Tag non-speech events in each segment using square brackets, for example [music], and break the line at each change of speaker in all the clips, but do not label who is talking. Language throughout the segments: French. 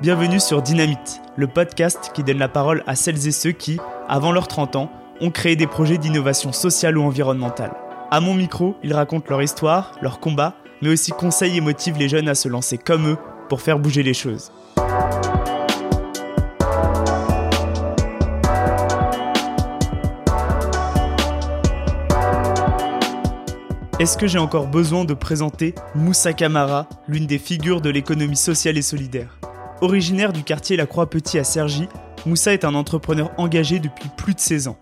Bienvenue sur Dynamite, le podcast qui donne la parole à celles et ceux qui, avant leurs 30 ans, ont créé des projets d'innovation sociale ou environnementale. À mon micro, ils racontent leur histoire, leur combat, mais aussi conseillent et motivent les jeunes à se lancer comme eux pour faire bouger les choses. Est-ce que j'ai encore besoin de présenter Moussa Kamara, l'une des figures de l'économie sociale et solidaire? Originaire du quartier La Croix-Petit à Cergy, Moussa est un entrepreneur engagé depuis plus de 16 ans.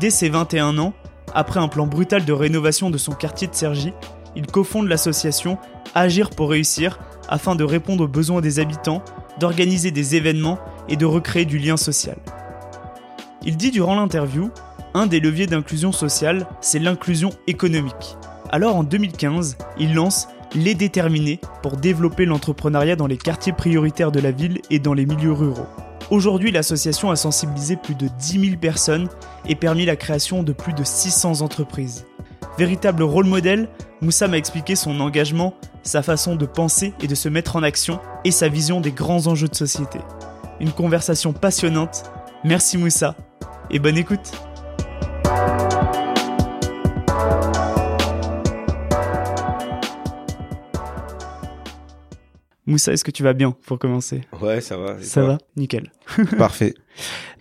Dès ses 21 ans, après un plan brutal de rénovation de son quartier de Cergy, il cofonde l'association Agir pour réussir afin de répondre aux besoins des habitants, d'organiser des événements et de recréer du lien social. Il dit durant l'interview, un des leviers d'inclusion sociale, c'est l'inclusion économique. Alors en 2015, il lance Les Déterminés pour développer l'entrepreneuriat dans les quartiers prioritaires de la ville et dans les milieux ruraux. Aujourd'hui, l'association a sensibilisé plus de 10 000 personnes et permis la création de plus de 600 entreprises. Véritable rôle modèle, Moussa m'a expliqué son engagement, sa façon de penser et de se mettre en action et sa vision des grands enjeux de société. Une conversation passionnante. Merci Moussa et bonne écoute. Moussa, est-ce que tu vas bien pour commencer?
Ouais, ça va.
Ça va Nickel. [laughs]
Parfait.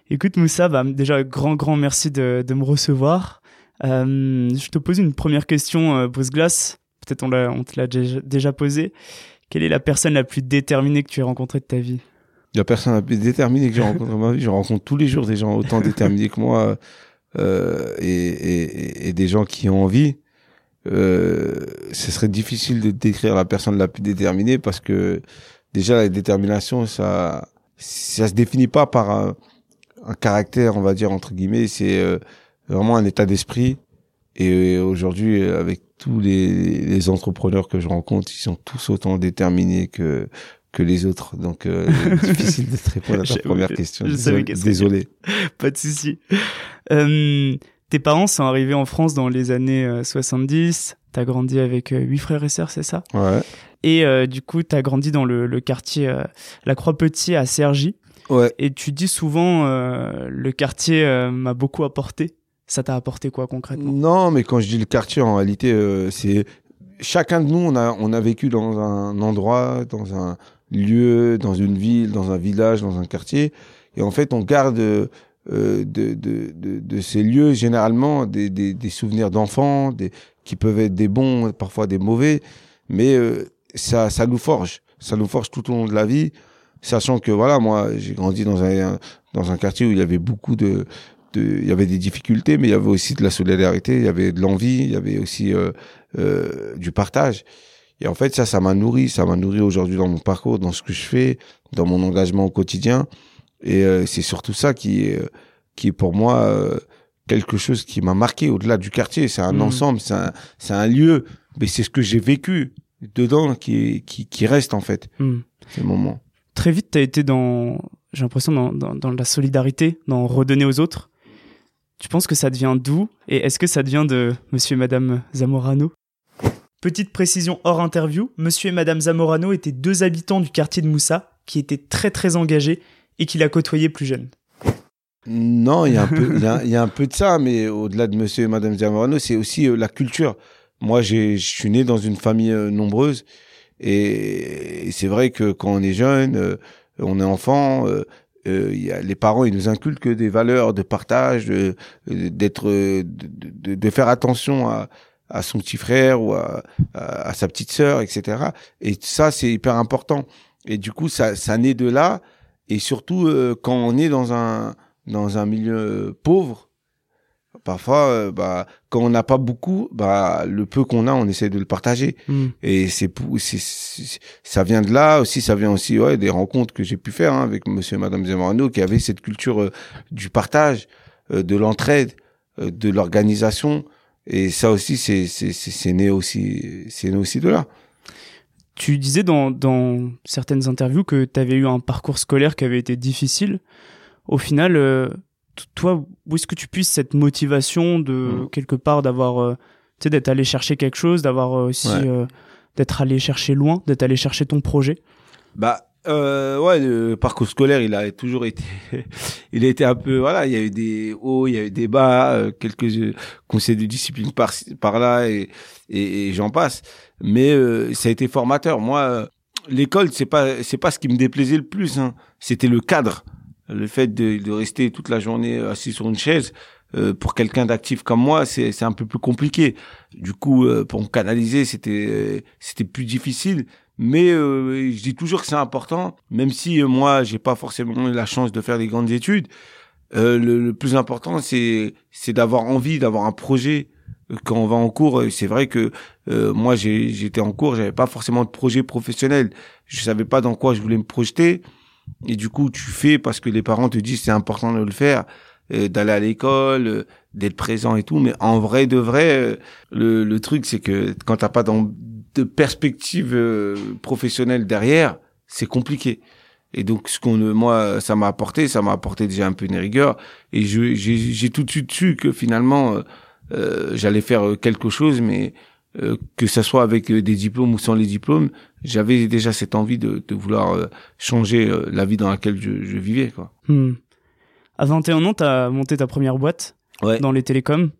Écoute Moussa, bah, déjà grand grand merci de, de me recevoir. Euh, je te pose une première question, euh, Glass. Peut-être on, on te l'a déjà, déjà posé. Quelle est la personne la plus déterminée que tu aies rencontrée de ta vie?
La personne la plus déterminée que j'ai rencontrée dans ma vie, je rencontre tous les jours des gens autant déterminés que moi euh, et, et, et, des gens qui ont envie euh, ce serait difficile de décrire la personne la plus déterminée parce que déjà la détermination, ça, ça se définit pas par un, un caractère, on va dire entre guillemets, c'est euh, vraiment un état d'esprit. Et aujourd'hui, avec tous les, les, entrepreneurs que je rencontre, ils sont tous autant déterminés que que les autres. Donc, euh, [laughs] difficile de te répondre à ta première question.
Je
Désolé. [laughs]
Pas de souci. Tes parents sont arrivés en France dans les années 70. Euh, t'as grandi avec euh, huit frères et sœurs, c'est ça?
Ouais.
Et euh, du coup, t'as grandi dans le, quartier La Croix-Petit à Cergy.
Ouais.
Et tu dis souvent, le quartier m'a beaucoup apporté. Ça t'a apporté quoi concrètement?
Non, mais quand je dis le quartier, en réalité, c'est chacun de nous, on a on a vécu dans un endroit, dans un lieu, dans une ville, dans un village, dans un quartier, et en fait, on garde euh, de, de, de, de, ces lieux, généralement des, des, des souvenirs d'enfants, qui peuvent être des bons, parfois des mauvais, mais euh, ça, ça nous forge, ça nous forge tout au long de la vie, sachant que voilà, moi, j'ai grandi dans un, dans un quartier où il y avait beaucoup de, de, il y avait des difficultés, mais il y avait aussi de la solidarité, il y avait de l'envie, il y avait aussi euh, euh, du partage. Et en fait, ça, ça m'a nourri, ça m'a nourri aujourd'hui dans mon parcours, dans ce que je fais, dans mon engagement au quotidien. Et euh, c'est surtout ça qui est, qui est pour moi euh, quelque chose qui m'a marqué au-delà du quartier. C'est un mmh. ensemble, c'est un, c'est un lieu, mais c'est ce que j'ai vécu dedans qui, qui, qui reste en fait, mmh. ces moments.
Très vite, tu as été dans, j'ai l'impression, dans, dans, dans, la solidarité, dans redonner aux autres. Tu penses que ça devient d'où Et est-ce que ça devient de monsieur et madame Zamorano? Petite précision hors interview, monsieur et madame Zamorano étaient deux habitants du quartier de Moussa qui étaient très très engagés et qu'il a côtoyé plus jeune
Non, il y a un peu, [laughs] il y a, un peu de ça, mais au-delà de Monsieur et Madame Zamorano, c'est aussi euh, la culture. Moi, je suis né dans une famille euh, nombreuse, et, c'est vrai que quand on est jeune, euh, on est enfant. Y a, les parents ils nous inculquent des valeurs de partage, d'être, de, de, faire attention à, à son petit frère ou à, à, sa petite sœur, etc. Et ça c'est hyper important. Et du coup ça, ça naît de là et surtout euh, quand on est dans un dans un milieu pauvre parfois euh, bah quand on n'a pas beaucoup bah le peu qu'on a on essaie de le partager. Hmm. et c'est ça vient de là aussi ça vient aussi ouais des rencontres que j'ai pu faire hein, avec monsieur et madame Zemorano qui avaient cette culture euh, du partage de l'entraide de l'organisation. Et ça aussi c'est c'est c'est né aussi c'est né aussi de là
tu disais dans, dans certaines interviews que tu avais eu un parcours scolaire qui avait été difficile. Au final, euh, toi, où est-ce que tu puisses cette motivation de mmh. quelque part d'avoir, euh, tu sais, d'être allé chercher quelque chose, d'avoir euh, aussi, d'être allé chercher loin, d'être allé chercher ton projet?
Bah, ouais, le parcours scolaire, il a toujours été, [laughs] il a été un peu, voilà, il y a eu des hauts, il y a eu des bas, quelques conseils de discipline par par là et et, j'en passe. Mais euh, ça a été formateur. Moi, l'école, c'est pas c'est pas ce qui me déplaisait le plus. Hein. C'était le cadre, le fait de, de rester toute la journée assis sur une chaise. pour quelqu'un d'actif comme moi, c'est un peu plus compliqué. Du coup, pour me canaliser, c'était c'était plus difficile. Mais euh, je dis toujours que c'est important, même si euh, moi j'ai pas forcément eu la chance de faire des grandes études. Euh, le, plus important c'est c'est d'avoir envie, d'avoir un projet quand on va en cours. C'est vrai que moi j'étais en cours, j'avais pas forcément de projet professionnel. Je savais pas dans quoi je voulais me projeter. Et du coup, tu fais parce que les parents te disent c'est important de le faire, d'aller à l'école, d'être présent et tout. Mais en vrai de vrai, le, le truc c'est que quand t'as pas de perspective euh, professionnelle derrière, c'est compliqué. Et donc, ce qu'on, moi, ça m'a apporté, ça m'a apporté déjà un peu une rigueur. Et j'ai tout de suite su que finalement, euh, euh j'allais faire quelque chose, mais euh, que ça soit avec des diplômes ou sans les diplômes, j'avais déjà cette envie de, de vouloir changer la vie dans laquelle je, je vivais. Quoi.
Hmm. À 21 ans, tu as monté ta première boîte
ouais.
dans les télécoms.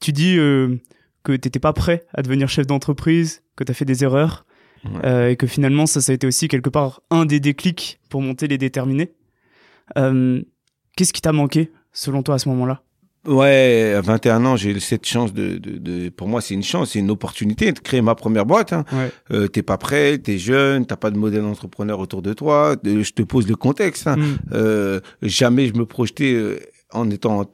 Tu dis que t'étais pas prêt à devenir chef d'entreprise, que tu as fait des erreurs, euh, et que finalement ça, ça a été aussi quelque part un des déclics pour monter les déterminés. Euh, Qu'est-ce qui t'a manqué selon toi à ce moment-là?
Ouais, à 21 ans, j'ai cette chance de, de, de pour moi, c'est une chance, c'est une opportunité de créer ma première boîte. Hein.
Ouais.
Euh, t'es pas prêt, t'es jeune, t'as pas de modèle entrepreneur autour de toi. je te pose le contexte. Hein. Mm. Euh, jamais je me projetais euh, en étant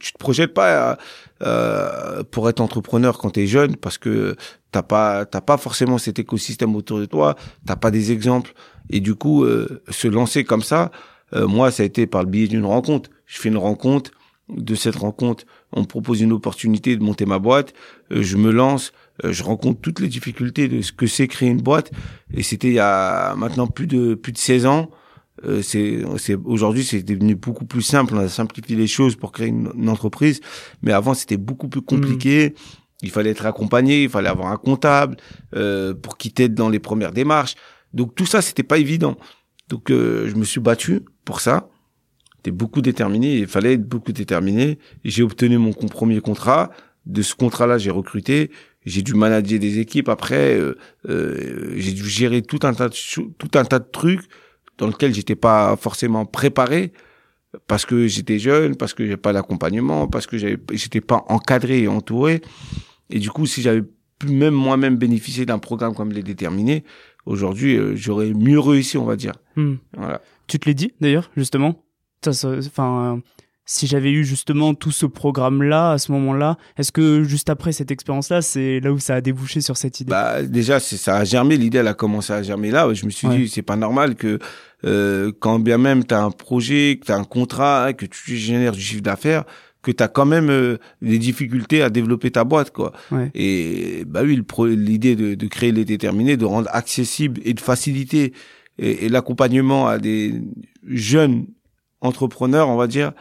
tu te projettes pas euh, pour être entrepreneur quand tu es jeune parce que t'as pas t'as pas forcément cet écosystème autour de toi, t'as pas des exemples et du coup euh, se lancer comme ça, euh, moi ça a été par le biais d'une rencontre. Je fais une rencontre, de cette rencontre, on me propose une opportunité de monter ma boîte, euh, je me lance, je rencontre toutes les difficultés de ce que c'est créer une boîte. Et c'était il y a maintenant plus de plus de 16 ans. Euh, c'est aujourd'hui c'est devenu beaucoup plus simple. On a simplifié les choses pour créer une, entreprise. Mais avant c'était beaucoup plus compliqué. Mm. il fallait être accompagné il fallait avoir un comptable euh, pour qu'il t'aide dans les premières démarches. Donc tout ça c'était pas évident. Donc euh, je me suis battu pour ça j'étais beaucoup déterminé il fallait être beaucoup déterminé j'ai obtenu mon premier contrat de ce contrat là j'ai recruté j'ai dû manager des équipes après euh, euh, j'ai dû gérer tout un tas de tout un tas de trucs dans lequel j'étais pas forcément préparé parce que j'étais jeune, parce que j'ai pas d'accompagnement, parce que j'étais pas encadré et entouré. Et du coup, si j'avais pu même moi-même bénéficier d'un programme comme les déterminés, aujourd'hui, euh, j'aurais mieux réussi, on va dire.
Hmm. Voilà. Tu te l'es dit d'ailleurs, justement? Enfin, si j'avais eu justement tout ce programme-là à ce moment-là, est-ce que juste après cette expérience-là, c'est là où ça a débouché sur cette idée?
Bah déjà, ça a germé. L'idée, elle a commencé à germer là. Je me suis dit, c'est pas normal que euh, quand bien même tu as un projet, que tu as un contrat, que tu génères du chiffre d'affaires, que tu as quand même euh, des difficultés à développer ta boîte quoi. Et bah oui, l'idée de, de créer les déterminés, de rendre accessible et de faciliter et l'accompagnement à des jeunes entrepreneurs, on va dire,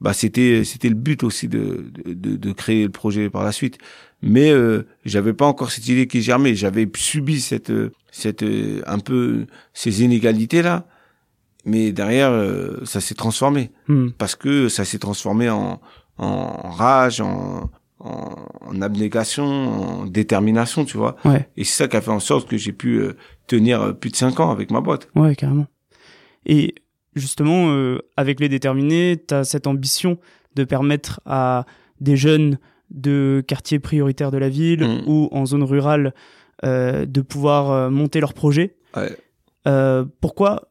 bah c'était c'était le but aussi de, de, de créer le projet par la suite. Mais euh, j'avais pas encore cette idée qui germait. J'avais subi cette cette euh, un peu ces inégalités là mais derrière euh, ça s'est transformé. Hmm. parce que ça s'est transformé en en rage en, en, en abnégation en détermination tu vois.
Ouais.
et c'est ça qui a fait en sorte que j'ai pu euh, tenir plus de cinq ans avec ma boîte.
Ouais carrément. Et justement, euh, avec les déterminés, tu as cette ambition de permettre à des jeunes de quartiers prioritaires de la ville mm. ou en zone rurale euh, de pouvoir euh, monter leurs projets. pourquoi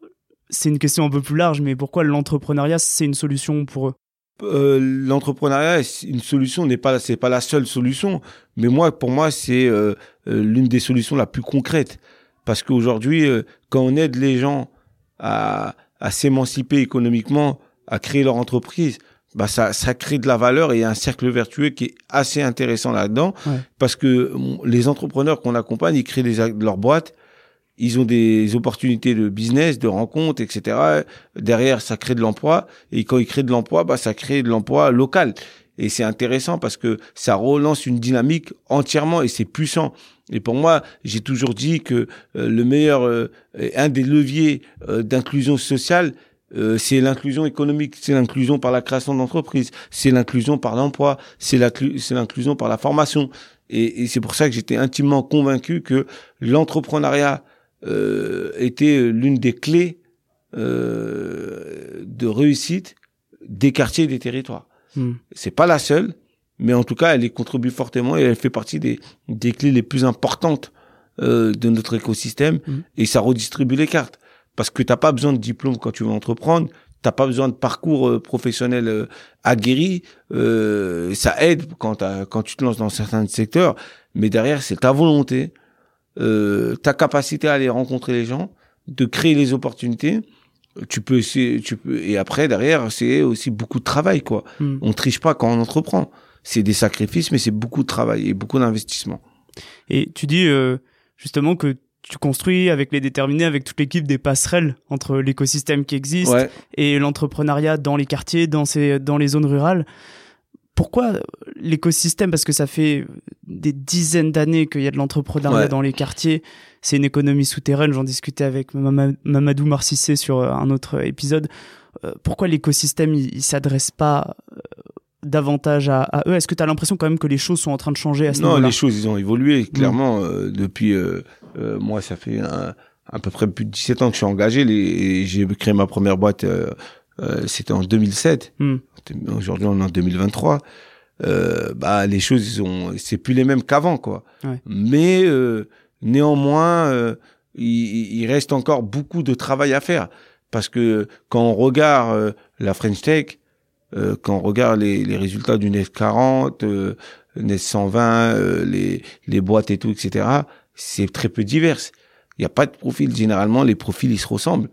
C'est une question un peu plus large, mais pourquoi l'entrepreneuriat c'est une solution pour eux?
L'entrepreneuriat une solution n'est pas c'est pas la seule solution mais moi pour moi c'est l'une des solutions la plus concrètes parce qu'aujourd'hui quand on aide les gens à à s'émanciper économiquement, à créer leur entreprise, bah ça, ça crée de la valeur et un cercle vertueux qui est assez intéressant là-dedans parce que les entrepreneurs qu'on accompagne, ils créent des, leur boîte, ils ont des opportunités de business, de rencontres, etc. Derrière, ça crée de l'emploi et quand ils créent de l'emploi, bah ça crée de l'emploi local. Et c'est intéressant parce que ça relance une dynamique entièrement et c'est puissant. Et pour moi, j'ai toujours dit que euh, le meilleur, euh, un des leviers euh, d'inclusion sociale, c'est l'inclusion économique, c'est l'inclusion par la création d'entreprises, c'est l'inclusion par l'emploi, c'est l'inclusion par la formation. Et, et c'est pour ça que j'étais intimement convaincu que l'entrepreneuriat était l'une des clés de réussite des quartiers et des territoires. Hmm. C'est pas la seule, mais en tout cas, elle y contribue fortement et elle fait partie des, des clés les plus importantes euh, de notre écosystème hmm. et ça redistribue les cartes. Parce que t'as pas besoin de diplôme quand tu veux entreprendre, t'as pas besoin de parcours euh, professionnel euh, aguerri, euh, ça aide quand, quand tu te lances dans certains secteurs, mais derrière, c'est ta volonté, euh, ta capacité à aller rencontrer les gens, de créer les opportunités tu peux essayer, tu peux, et après, derrière, c'est aussi beaucoup de travail, quoi. Hmm. On triche pas quand on entreprend. C'est des sacrifices, mais c'est beaucoup de travail et beaucoup d'investissement.
Et tu dis, euh, justement, que tu construis avec les déterminés, avec toute l'équipe des passerelles entre l'écosystème qui existe et l'entrepreneuriat dans les quartiers, dans ces, dans les zones rurales pourquoi l'écosystème Parce que ça fait des dizaines d'années qu'il y a de l'entrepreneuriat dans les quartiers. C'est une économie souterraine. J'en discutais avec Mamadou Marcissé sur euh, un autre épisode. Euh, pourquoi l'écosystème il, s'adresse pas euh, davantage à, eux? Est-ce que tu as l'impression quand même que les choses sont en train de changer à ce
Non, les choses ils ont évolué clairement depuis. moi, ça fait à peu près plus de 17 ans que je suis engagé. J'ai créé ma première boîte. C'était en 2007 aujourd'hui on est en 2023, euh, bah les choses ils ont c'est plus les mêmes qu'avant quoi. Mais euh, néanmoins euh, il, il, reste encore beaucoup de travail à faire parce que quand on regarde euh, la French Tech, euh, quand on regarde les, les résultats du NES 40, euh, NES 120, les les boîtes et tout etc. C'est très peu divers. Il n'y a pas de profil généralement les profils ils se ressemblent.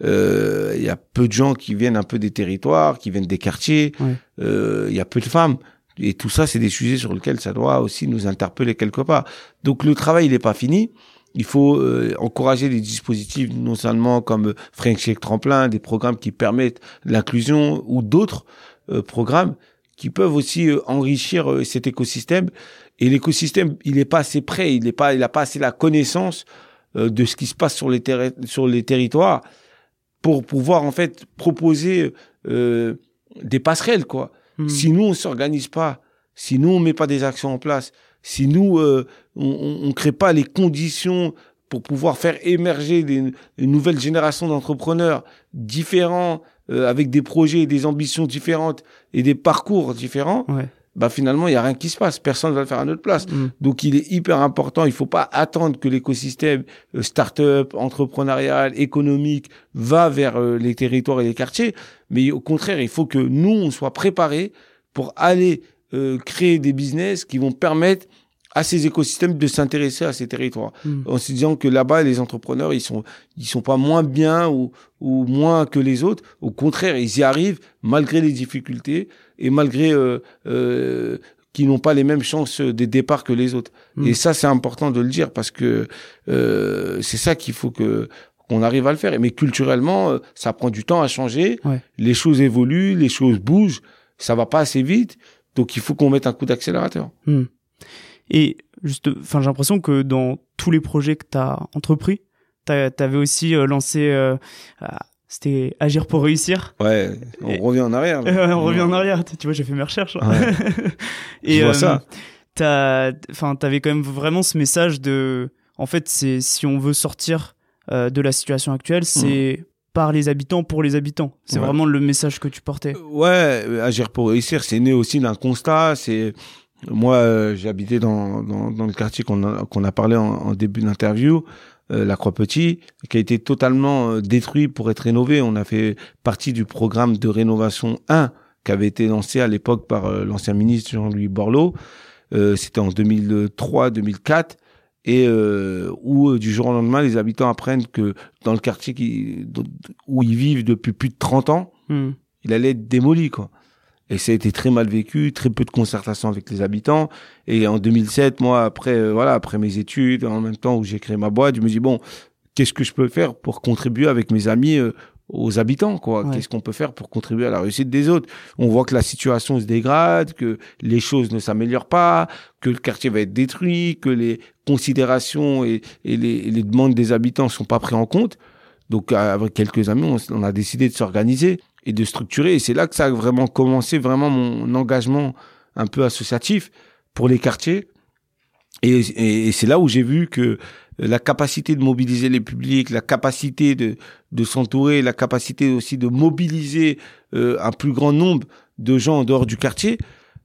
Il euh, y a peu de gens qui viennent un peu des territoires, qui viennent des quartiers. Il euh, y a peu de femmes. Et tout ça, c'est des sujets sur lesquels ça doit aussi nous interpeller quelque part. Donc le travail, il n'est pas fini. Il faut euh, encourager des dispositifs, non seulement comme French Check Tremplin, des programmes qui permettent l'inclusion ou d'autres programmes qui peuvent aussi enrichir cet écosystème. Et l'écosystème, il n'est pas assez prêt, il n'est pas, il a pas assez la connaissance de ce qui se passe sur les, sur les territoires pour pouvoir en fait proposer euh, des passerelles quoi. Hmm. Si nous on s'organise pas, si nous on met pas des actions en place, si nous euh, on, on crée pas les conditions pour pouvoir faire émerger des, une nouvelle génération d'entrepreneurs différents euh, avec des projets et des ambitions différentes et des parcours différents, ouais bah finalement il y a rien qui se passe, personne va le faire à notre place. Mm. Donc il est hyper important, il faut pas attendre que l'écosystème euh, start-up, entrepreneurial, économique va vers euh, les territoires et les quartiers, mais au contraire, il faut que nous on soit préparés pour aller euh, créer des business qui vont permettre à ces écosystèmes de s'intéresser à ces territoires mm. en se disant que là-bas les entrepreneurs ils sont ils sont pas moins bien ou ou moins que les autres au contraire ils y arrivent malgré les difficultés et malgré euh, euh, qui n'ont pas les mêmes chances de départ que les autres. Mm. et ça c'est important de le dire parce que euh, c'est ça qu'il faut que qu'on arrive à le faire. Mais culturellement euh, ça prend du temps à changer. Les choses évoluent les choses bougent. Ça va pas assez vite. Donc il faut qu'on mette un coup d'accélérateur. Mm.
Et juste, enfin, j'ai l'impression que dans tous les projets que tu as entrepris, tu avais aussi lancé, euh, c'était agir pour réussir.
Ouais, on revient en arrière. [laughs]
on revient en arrière. Tu vois, j'ai fait mes recherches. [laughs]
Et Je vois ça.
Euh, enfin, t'avais quand même vraiment ce message de, en fait, c'est si on veut sortir de la situation actuelle, c'est par les habitants pour les habitants. C'est vraiment le message que tu portais.
Ouais, agir pour réussir, c'est né aussi d'un constat. C'est moi, euh, j'habitais dans, dans, dans, le quartier qu'on a, qu'on a parlé en, début d'interview, euh, la Croix-Petit, qui a été totalement euh, détruit pour être rénové. On a fait partie du programme de rénovation 1 qui avait été lancé à l'époque par l'ancien ministre Jean-Louis Borloo. C'était en 2003-2004 et où du jour au lendemain, les habitants apprennent que dans le quartier qui, où ils vivent depuis plus de 30 ans, hmm. il allait être démoli, quoi. Et ça a été très mal vécu, très peu de concertation avec les habitants. Et en 2007, moi, après, euh, voilà, après mes études, en même temps où j'ai créé ma boîte, je me dis bon, qu'est-ce que je peux faire pour contribuer avec mes amis euh, aux habitants, quoi? Qu'est-ce qu'on peut faire pour contribuer à la réussite des autres? On voit que la situation se dégrade, que les choses ne s'améliorent pas, que le quartier va être détruit, que les considérations et, les, demandes des habitants sont pas pris en compte. Donc, avec quelques amis, on, on a décidé de s'organiser et de structurer. Et c'est là que ça a vraiment commencé, vraiment mon engagement un peu associatif pour les quartiers. Et, et, c'est là où j'ai vu que la capacité de mobiliser les publics, la capacité de, de s'entourer, la capacité aussi de mobiliser euh, un plus grand nombre de gens en dehors du quartier,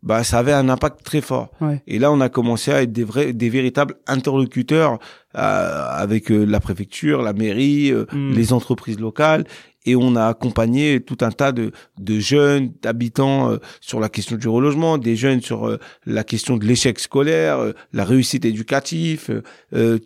bah ça avait un impact très fort. Et là, on a commencé à être des vrais, des véritables interlocuteurs euh, avec euh, la préfecture, la mairie, hmm. les entreprises locales, et on a accompagné tout un tas de, de jeunes, d'habitants euh, sur la question du relogement, des jeunes sur euh, la question de l'échec scolaire, euh, la réussite éducative,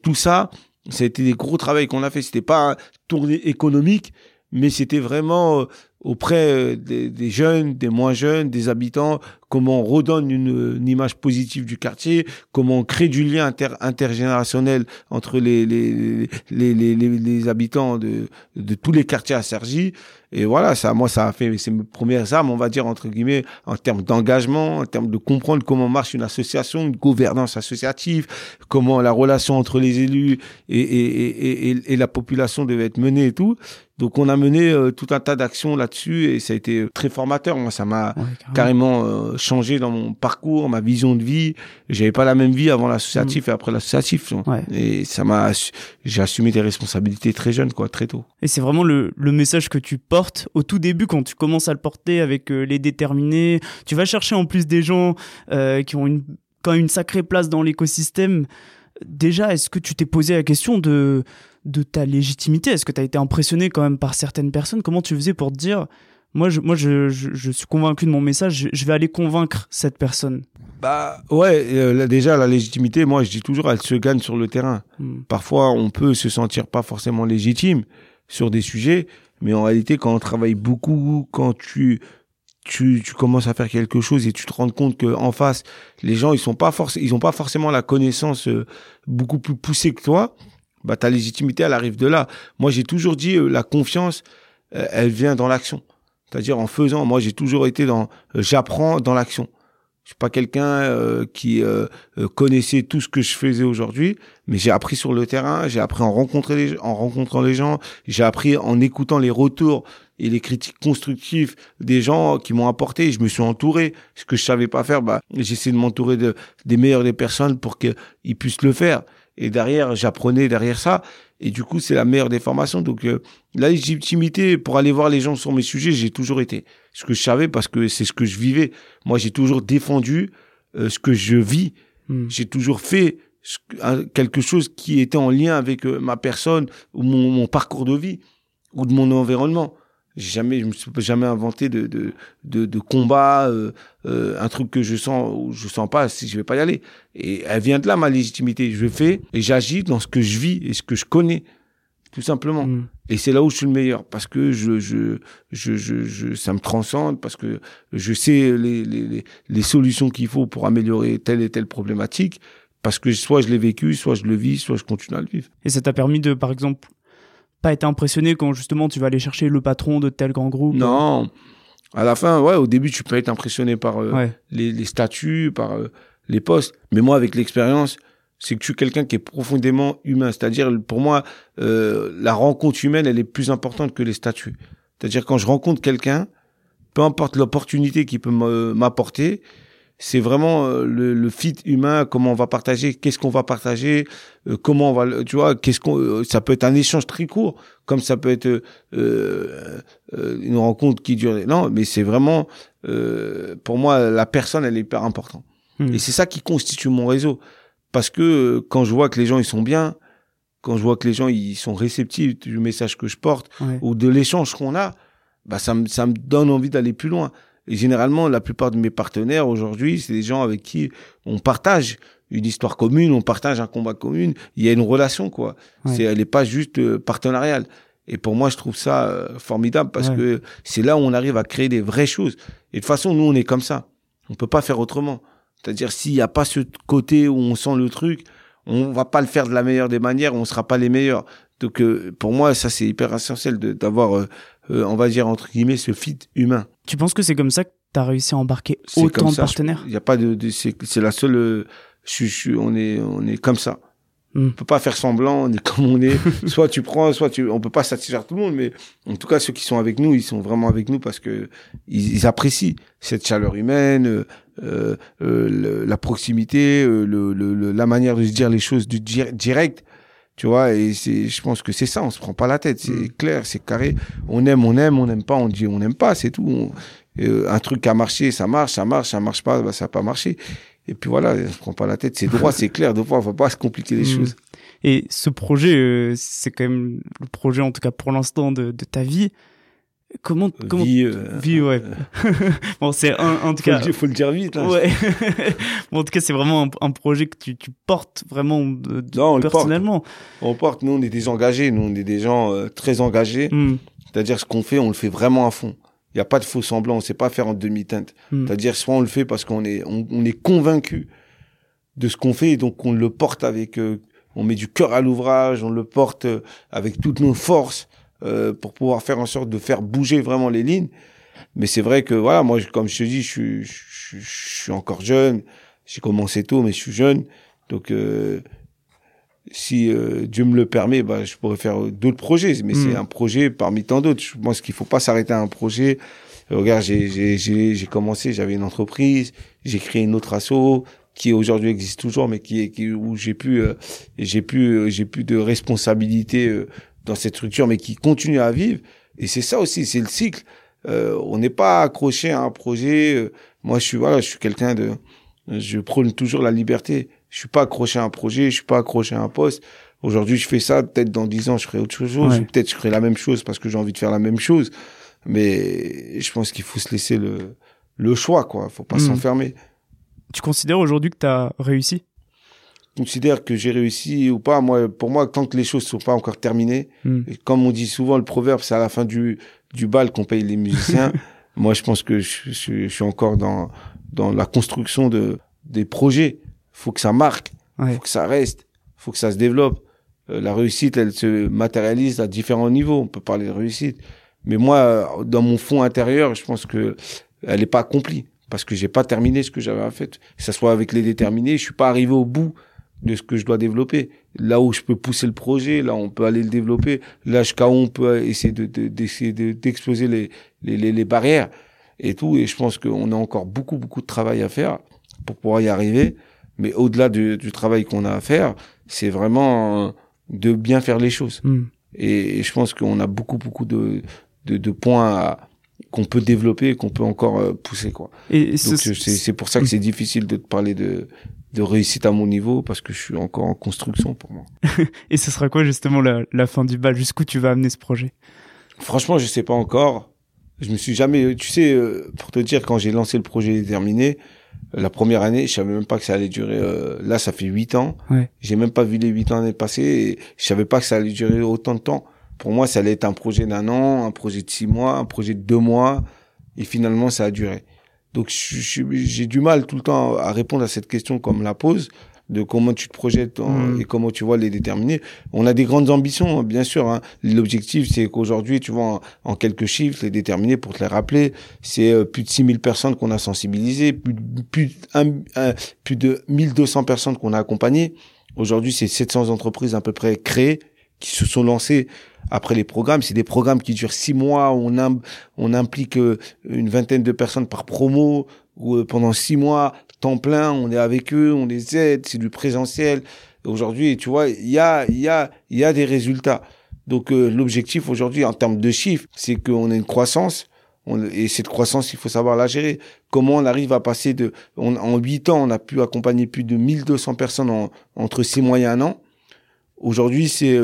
tout ça. C'était des gros travaux qu'on a fait. C'était pas un tournée économique, mais c'était vraiment auprès euh, des, jeunes, des moins jeunes, des habitants, comment on redonne une, image positive du quartier, comment on crée du lien intergénérationnel entre les, les, les, les, les habitants de, de tous les quartiers à Sergi. Et voilà, ça, moi, ça a fait, mes premières armes, on va dire, entre guillemets, en termes d'engagement, en termes de comprendre comment marche une association, une gouvernance associative, comment la relation entre les élus et, et, et, et la population devait être menée et tout. Donc on a mené euh, tout un tas d'actions là-dessus et ça a été très formateur. Moi, ça m'a carrément, euh, changé dans mon parcours, ma vision de vie. J'avais pas la même vie avant l'associatif mm. et après l'associatif. Et ça m'a, j'ai assumé des responsabilités très jeunes, quoi, très tôt.
Et c'est vraiment le, le, message que tu portes au tout début quand tu commences à le porter avec euh, les déterminés. Tu vas chercher en plus des gens qui ont une quand une sacrée place dans l'écosystème. Déjà, est-ce que tu t'es posé la question de de ta légitimité Est-ce que tu as été impressionné quand même par certaines personnes? Comment tu faisais pour te dire, moi, je, moi je, je, suis convaincu de mon message, je, vais aller convaincre cette personne?
Bah ouais, euh, déjà la légitimité, moi je dis toujours, elle se gagne sur le terrain. Hmm. Parfois, on peut se sentir pas forcément légitime sur des sujets, mais en réalité, quand on travaille beaucoup, quand tu tu, tu commences à faire quelque chose et tu te rends compte que en face les gens ils sont pas forcément ils ont pas forcément la connaissance euh, beaucoup plus poussée que toi bah, ta légitimité, elle arrive de là. Moi, j'ai toujours dit, euh, la confiance, euh, elle vient dans l'action. C'est-à-dire en faisant. Moi, j'ai toujours été dans, euh, j'apprends dans l'action. Je suis pas quelqu'un qui connaissait tout ce que je faisais aujourd'hui, mais j'ai appris sur le terrain, j'ai appris en, rencontrer les, en rencontrant les gens, j'ai appris en écoutant les retours et les critiques constructives des gens qui m'ont apporté. Je me suis entouré. Ce que je savais pas faire, bah, j'essaie de m'entourer de, des meilleures des personnes pour qu'ils puissent le faire et derrière j'apprenais derrière ça. Et du coup c'est la meilleure des formations. Donc euh, la légitimité pour aller voir les gens sur mes sujets j'ai toujours été. Ce que je savais parce que c'est ce que je vivais. Moi j'ai toujours défendu euh, ce que je vis. Hmm. j'ai toujours fait quelque chose qui était en lien avec euh, ma personne ou mon, mon parcours de vie ou de mon environnement jamais, je me suis jamais inventé de de de, de combat, euh, euh, un truc que je sens ou je sens pas si je vais pas y aller. Et elle vient de là ma légitimité. Je fais et j'agis dans ce que je vis et ce que je connais, tout simplement. Mm. Et c'est là où je suis le meilleur parce que je je je je, je ça me transcende parce que je sais les les les solutions qu'il faut pour améliorer telle et telle problématique parce que soit je l'ai vécu, soit je le vis, soit je continue à le vivre.
Et ça t'a permis de, par exemple, pas été impressionné quand justement tu vas aller chercher le patron de tel grand groupe
Non. À la fin, ouais, au début, tu peux être impressionné par euh, les, statuts, par euh, les postes. Mais moi, avec l'expérience, c'est que tu es quelqu'un qui est profondément humain. C'est-à-dire, pour moi, euh, la rencontre humaine, elle est plus importante que les statuts. C'est-à-dire, quand je rencontre quelqu'un, peu importe l'opportunité qu'il peut m'apporter, c'est vraiment euh, le, le, fit humain, comment on va partager, qu'est-ce qu'on va partager, euh, comment on va, tu vois, qu'est-ce qu'on, euh, ça peut être un échange très court, comme ça peut être une rencontre qui dure. Non, mais c'est vraiment, pour moi, la personne, elle est hyper importante. Hmm. Et c'est ça qui constitue mon réseau, parce que quand je vois que les gens ils sont bien, quand je vois que les gens ils sont réceptifs du message que je porte ou de l'échange qu'on a, bah ça me ça me donne envie d'aller plus loin. Et généralement, la plupart de mes partenaires aujourd'hui, c'est des gens avec qui on partage une histoire commune, on partage un combat commun. Il y a une relation, quoi. C'est, elle n'est pas juste euh, partenariale. Et pour moi, je trouve ça euh, formidable parce que c'est là où on arrive à créer des vraies choses. Et de toute façon, nous, on est comme ça. On peut pas faire autrement. C'est-à-dire, s'il n'y a pas ce côté où on sent le truc, on va pas le faire de la meilleure des manières, on sera pas les meilleurs. Donc, euh, pour moi, ça, c'est hyper essentiel d'avoir on va dire entre guillemets, ce fit humain.
Tu penses que c'est comme ça que tu as réussi à embarquer autant de partenaires?
Il y a pas de, c'est la seule. Je, je, on est on est comme ça. Hmm. On peut pas faire semblant, on est comme on est. [laughs] soit tu prends, soit tu. On peut pas satisfaire tout le monde, mais en tout cas ceux qui sont avec nous, ils sont vraiment avec nous parce que ils, apprécient cette chaleur humaine, euh, euh, la proximité, euh, le, le, la manière de se dire les choses du direct. Tu vois, et c'est, je pense que c'est ça, on se prend pas la tête, c'est hmm. clair, c'est carré. On aime, on aime, on n'aime pas, on dit on n'aime pas, c'est tout. Euh, un truc a marché, ça marche, ça marche, ça marche pas, bah, ça n'a pas marché. Et puis voilà, on se prend pas la tête, c'est droit, c'est clair. Deux fois, faut pas se compliquer les hmm. choses.
Et ce projet, euh, c'est quand même le projet, en tout cas pour l'instant, de, de, ta vie. Comment, comment
vie, euh,
vie ouais. [laughs] bon, c'est un, en tout cas.
Il faut le dire vite. Là.
Ouais. [laughs] bon, en tout cas, c'est vraiment un, un, projet que tu, tu portes vraiment de, non, on personnellement.
Le porte. On porte. Nous, on est des engagés. Nous, on est des gens euh, très engagés. Hmm. C'est-à-dire, ce qu'on fait, on le fait vraiment à fond. Il n'y a pas de faux semblant. On ne sait pas faire en demi-teinte. Hmm. C'est-à-dire, soit on le fait parce qu'on est, on, on est convaincu de ce qu'on fait et donc on le porte avec, euh, on met du cœur à l'ouvrage, on le porte euh, avec toutes nos forces euh, pour pouvoir faire en sorte de faire bouger vraiment les lignes. Mais c'est vrai que voilà, moi, comme je te dis, je suis, je, suis encore jeune. J'ai commencé tôt, mais je suis jeune. Donc, euh, si Dieu me le permet, bah, je pourrais faire d'autres projets. Mais c'est hmm. un projet parmi tant d'autres. Je pense qu'il faut pas s'arrêter à un projet. regarde, j'ai commencé, j'avais une entreprise, j'ai créé une autre asso qui aujourd'hui existe toujours, mais qui, qui où j'ai pu, j'ai pu, j'ai plus de responsabilité dans cette structure, mais qui continue à vivre. Et c'est ça aussi, c'est le cycle. Euh, on n'est pas accroché à un projet. Euh, moi, je suis voilà, je suis quelqu'un de, je prône toujours la liberté. Je suis pas accroché à un projet, je suis pas accroché à un poste. Aujourd'hui, je fais ça. Peut-être dans dix ans, je ferai autre chose. Peut-être je ferai la même chose parce que j'ai envie de faire la même chose. Mais je pense qu'il faut se laisser le, le choix, quoi. Faut pas hmm. s'enfermer.
Tu considères aujourd'hui que tu as réussi?
Considère que j'ai réussi ou pas. Moi, pour moi, tant que les choses sont pas encore terminées, hmm. et comme on dit souvent, le proverbe, c'est à la fin du, du bal qu'on paye les musiciens. [laughs] moi, je pense que je, je, suis encore dans, dans la construction de, des projets. Faut que ça marque. Faut que ça reste. Faut que ça se développe. Euh, la réussite, elle se matérialise à différents niveaux. On peut parler de réussite. Mais moi, dans mon fond intérieur, je pense que elle n'est pas accomplie parce que j'ai pas terminé ce que j'avais à faire. Que ça soit avec les déterminés, je suis pas arrivé au bout de ce que je dois développer. Là où je peux pousser le projet, là on peut aller le développer. Là jusqu'à où on peut essayer de d'essayer de, d'exploser les, les, les barrières et tout. Et je pense qu'on a encore beaucoup beaucoup de travail à faire pour pouvoir y arriver. Mais au-delà du, du travail qu'on a à faire, c'est vraiment de bien faire les choses. Hmm. Et, je pense qu'on a beaucoup beaucoup de de, de points qu'on peut développer et qu'on peut encore euh, pousser quoi. Et c'est pour ça que c'est difficile de te parler de de réussite à mon niveau parce que je suis encore en construction pour moi. [laughs]
Et ce sera quoi justement la, la fin du bal? Jusqu'où tu vas amener ce projet?
Franchement, je sais pas encore. Je me suis jamais, tu sais, euh, pour te dire, quand j'ai lancé le projet déterminé, euh, la première année, je savais même pas que ça allait durer. Euh, là, ça fait huit ans. Ouais. J'ai même pas vu les huit années passer. Et je savais pas que ça allait durer autant de temps. Pour moi, ça allait être un projet d'un an, un projet de six mois, un projet de deux mois. Et finalement, ça a duré. Donc j'ai du mal tout le temps à répondre à cette question comme la pose de comment tu te projettes mm. et comment tu vois les déterminer. On a des grandes ambitions, hein, bien sûr. Hein. L'objectif, c'est qu'aujourd'hui, tu vois, en, quelques chiffres, les déterminer, pour te les rappeler, c'est euh, plus de 6000 personnes qu'on a sensibilisées, plus, plus, un, plus de 1200 personnes qu'on a accompagnées. Aujourd'hui, c'est 700 entreprises à peu près créées qui se sont lancées après les programmes, c'est des programmes qui durent six mois. On, on implique euh, une vingtaine de personnes par promo ou euh, pendant six mois, temps plein. On est avec eux, on les aide. C'est du présentiel. Aujourd'hui, tu vois, il y a, y a, y a des résultats. Donc euh, l'objectif aujourd'hui en termes de chiffres, c'est qu'on a une croissance. et cette croissance, il faut savoir la gérer. Comment on arrive à passer de... en huit ans, on a pu accompagner plus de 1200 personnes en, entre six mois et un an. Aujourd'hui, c'est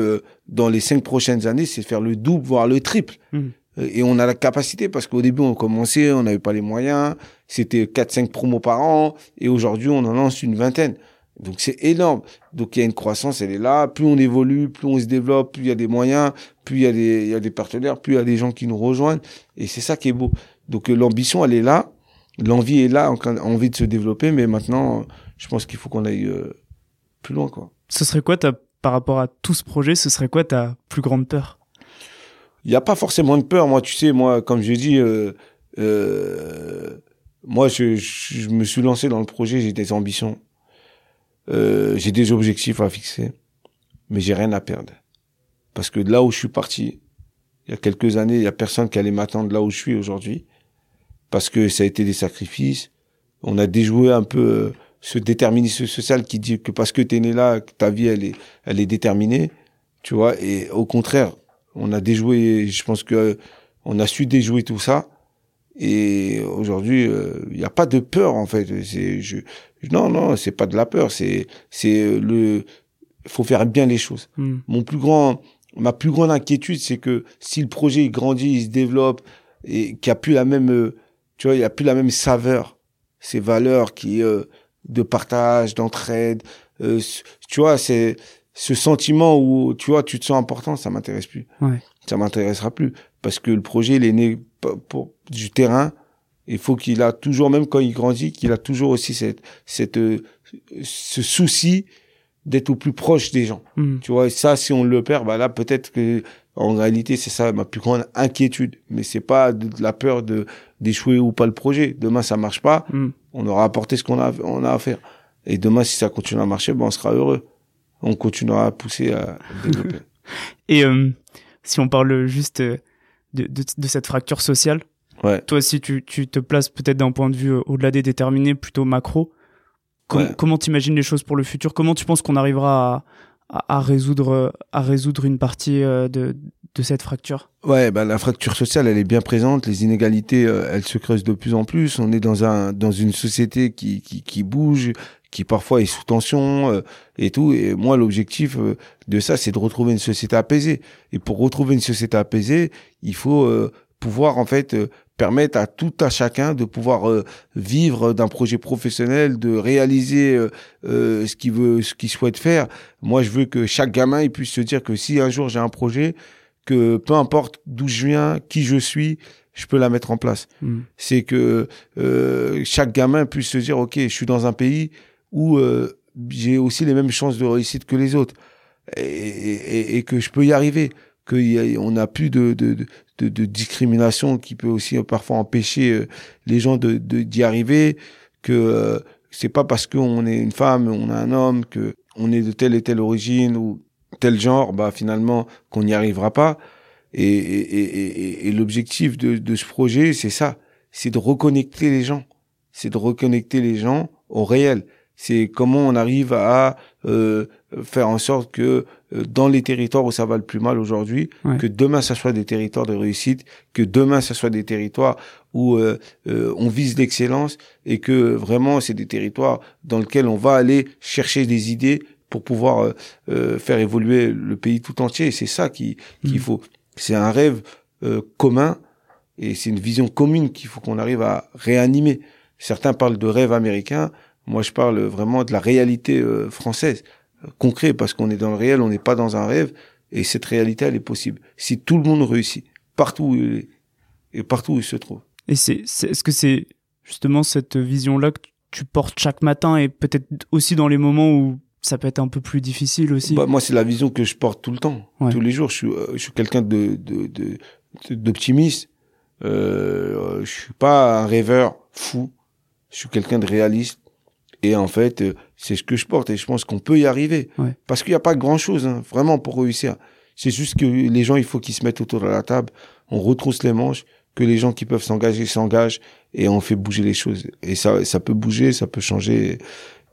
dans les cinq prochaines années, c'est faire le double, voire le triple. Hmm. Euh, et on a la capacité parce qu'au début, on commençait, on n'avait pas les moyens. C'était 4-5 promos par an. Et aujourd'hui, on en lance une vingtaine. Donc c'est énorme. Donc il y a une croissance, elle est là. Plus on évolue, plus on se développe, plus il y a des moyens, plus il y a des, il y a des partenaires, plus il y a des gens qui nous rejoignent. Et c'est ça qui est beau. Donc euh, l'ambition, elle est là. L'envie est là, envie de se développer. Mais maintenant, je pense qu'il faut qu'on aille euh, plus loin. quoi.
Ce serait quoi ta par rapport à tout ce projet, ce serait quoi ta plus grande peur?
Il n'y a pas forcément de peur. Moi, tu sais, moi, comme je dis, euh, euh, moi, je, me suis lancé dans le projet, j'ai des ambitions, euh, j'ai des objectifs à fixer, mais j'ai rien à perdre. Parce que là où je suis parti, il y a quelques années, il y a personne qui allait m'attendre là où je suis aujourd'hui, parce que ça a été des sacrifices. On a déjoué un peu euh, ce déterminisme social qui dit que parce que tu es né là, que ta vie elle est, elle est déterminée, tu vois. Et au contraire, on a déjoué. Je pense que on a su déjouer tout ça. Et aujourd'hui, il euh, n'y a pas de peur en fait. C'est je, non non, c'est pas de la peur. C'est c'est le faut faire bien les choses. Hmm. Mon plus grand ma plus grande inquiétude, c'est que si le projet il grandit, il se développe et qu'il n'y a plus la même, euh, tu vois, il y a plus la même saveur, ces valeurs qui euh, de partage, d'entraide, euh, tu vois, c'est ce sentiment où tu vois, tu te sens important, ça m'intéresse plus.
Ouais.
Ça m'intéressera plus parce que le projet il est né pour, du terrain. Il faut qu'il a toujours, même quand il grandit, qu'il a toujours aussi cette, cette, ce souci d'être au plus proche des gens. Hmm. Tu vois, et ça, si on le perd, bah là, peut-être que en réalité, c'est ça ma plus grande inquiétude. Mais c'est pas de, la peur de d'échouer ou pas le projet. Demain, ça marche pas, hmm. On aura apporté ce qu'on a, on a à faire. Et demain, si ça continue à marcher, ben, on sera heureux. On continuera à pousser à développer. [laughs]
et euh, si on parle juste euh, de, de, de cette fracture sociale,
ouais.
toi, si tu, tu te places peut-être d'un point de vue euh, au-delà des déterminés, plutôt macro, Comment t'imagines les choses pour le futur? Comment tu penses qu'on arrivera à, résoudre, à résoudre une partie euh, de, de cette fracture?
Ouais, bah, la fracture sociale, elle est bien présente. Les inégalités, euh, elles se creusent de plus en plus. On est dans un dans une société qui qui, qui bouge, qui parfois est sous tension euh, et tout. Et moi, l'objectif de ça, c'est de retrouver une société apaisée. Et pour retrouver une société apaisée, il faut pouvoir en fait permettre à tout à chacun de pouvoir euh, vivre d'un projet professionnel, de réaliser euh, euh, ce qu'il veut, ce qu'il souhaite faire. Moi, je veux que chaque gamin il puisse se dire que si un jour j'ai un projet, que peu importe d'où je viens, qui je suis, je peux la mettre en place. Hmm. C'est que chaque gamin puisse se dire, ok, je suis dans un pays où j'ai aussi les mêmes chances de réussite que les autres et, et, et que je peux y arriver qu'on n'a plus de, de, de, de, discrimination qui peut aussi euh, parfois empêcher euh, les gens de d'y arriver, que euh, c'est pas parce qu'on est une femme, on est un homme, que on est de telle et telle origine ou tel genre, bah finalement qu'on n'y arrivera pas. Et, et, et, et l'objectif de, de ce projet, c'est ça, c'est de reconnecter les gens, c'est de reconnecter les gens au réel. C'est comment on arrive à euh, faire en sorte que euh, dans les territoires où ça va le plus mal aujourd'hui, que demain ça soit des territoires de réussite, que demain ça soit des territoires où euh, euh, on vise l'excellence et que vraiment c'est des territoires dans lesquels on va aller chercher des idées pour pouvoir faire évoluer le pays tout entier. c'est ça qu'il qu'il mm. faut. C'est un rêve commun et c'est une vision commune qu'il faut qu'on arrive à réanimer. Certains parlent de rêve américain. Moi, je parle vraiment de la réalité française concret parce qu'on est dans le réel, on n'est pas dans un rêve et cette réalité elle est possible si tout le monde réussit partout où il est, et partout où il se trouve.
Et c'est est-ce que c'est justement cette vision là que tu portes chaque matin et peut-être aussi dans les moments où ça peut être un peu plus difficile aussi.
Bah, moi c'est la vision que je porte tout le temps, tous les jours. Je suis euh, je suis quelqu'un de de d'optimiste. Euh, je suis pas un rêveur fou. Je suis quelqu'un de réaliste et en fait, euh, c'est ce que je porte et je pense qu'on peut y arriver. Parce qu'il n'y a pas grand-chose, hein, vraiment, pour réussir. C'est juste que les gens, il faut qu'ils se mettent autour de la table, on retrousse les manches, que les gens qui peuvent s'engager s'engagent et on fait bouger les choses. Et ça, ça peut bouger, ça peut changer.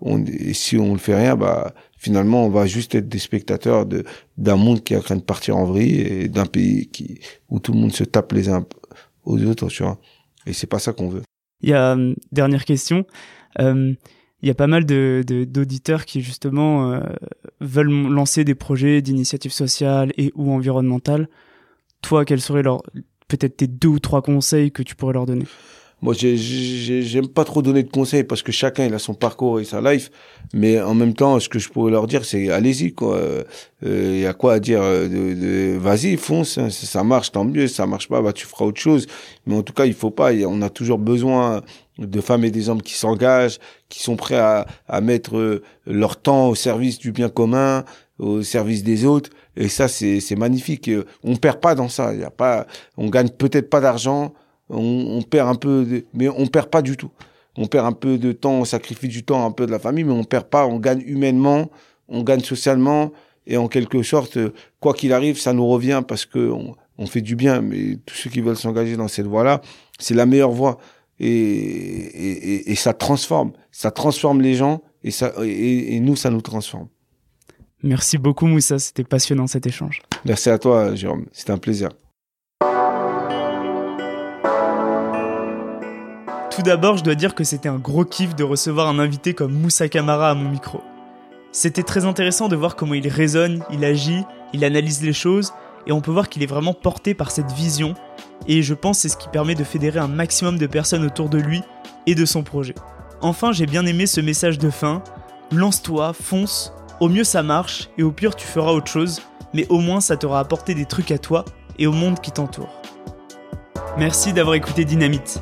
Et si on ne fait rien, bah finalement, on va juste être des spectateurs d'un monde qui est en train de partir en vrille et d'un pays où tout le monde se tape les uns aux autres, tu vois. Et c'est pas ça qu'on veut.
Il y a euh, dernière question. Euh, il y a pas mal d'auditeurs qui justement euh, veulent lancer des projets d'initiative sociale et ou environnementale. Toi, quels seraient peut-être tes deux ou trois conseils que tu pourrais leur donner?
Moi, j'aime pas trop donner de conseils parce que chacun il a son parcours et sa life, mais en même temps, ce que je pourrais leur dire, c'est allez-y quoi. Il euh, y a quoi à dire euh, de, de vas-y, fonce. Hein, ça marche, tant mieux. Ça marche pas, bah tu feras autre chose. Mais en tout cas, il faut pas. On a toujours besoin de femmes et des hommes qui s'engagent, qui sont prêts à, à mettre euh, leur temps au service du bien commun, au service des autres. Et ça, c'est magnifique. On perd pas dans ça. Il y a pas, on gagne peut-être pas d'argent, on, on, perd un peu, mais on perd pas du tout. On perd un peu de temps, on sacrifie du temps un peu de la famille, mais on perd pas. On gagne humainement, on gagne socialement, et en quelque sorte, quoi qu'il arrive, ça nous revient parce que on, on fait du bien. Mais tous ceux qui veulent s'engager dans cette voie-là, c'est la meilleure voie. Et, et, et, ça transforme, ça transforme les gens, et ça, et, et nous, ça nous transforme.
Merci beaucoup Moussa, c'était passionnant cet échange.
Merci à toi Jérôme, c'était un plaisir.
Tout d'abord, je dois dire que c'était un gros kiff de recevoir un invité comme Moussa Kamara à mon micro. C'était très intéressant de voir comment il raisonne, il agit, il analyse les choses, et on peut voir qu'il est vraiment porté par cette vision, et je pense c'est ce qui permet de fédérer un maximum de personnes autour de lui et de son projet. Enfin, j'ai bien aimé ce message de fin, lance-toi, fonce, au mieux ça marche, et au pire tu feras autre chose, mais au moins ça t'aura apporté des trucs à toi et au monde qui t'entoure. Merci d'avoir écouté Dynamite.